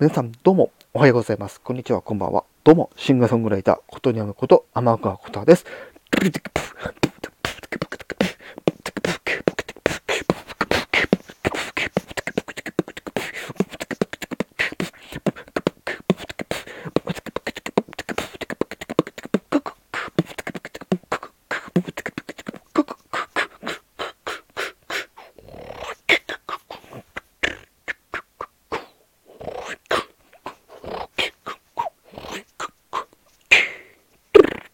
皆さんどうもおはようございます。こんにちは、こんばんは。どうも、シンガーソングライター、ことにゃむこと、天川ことです。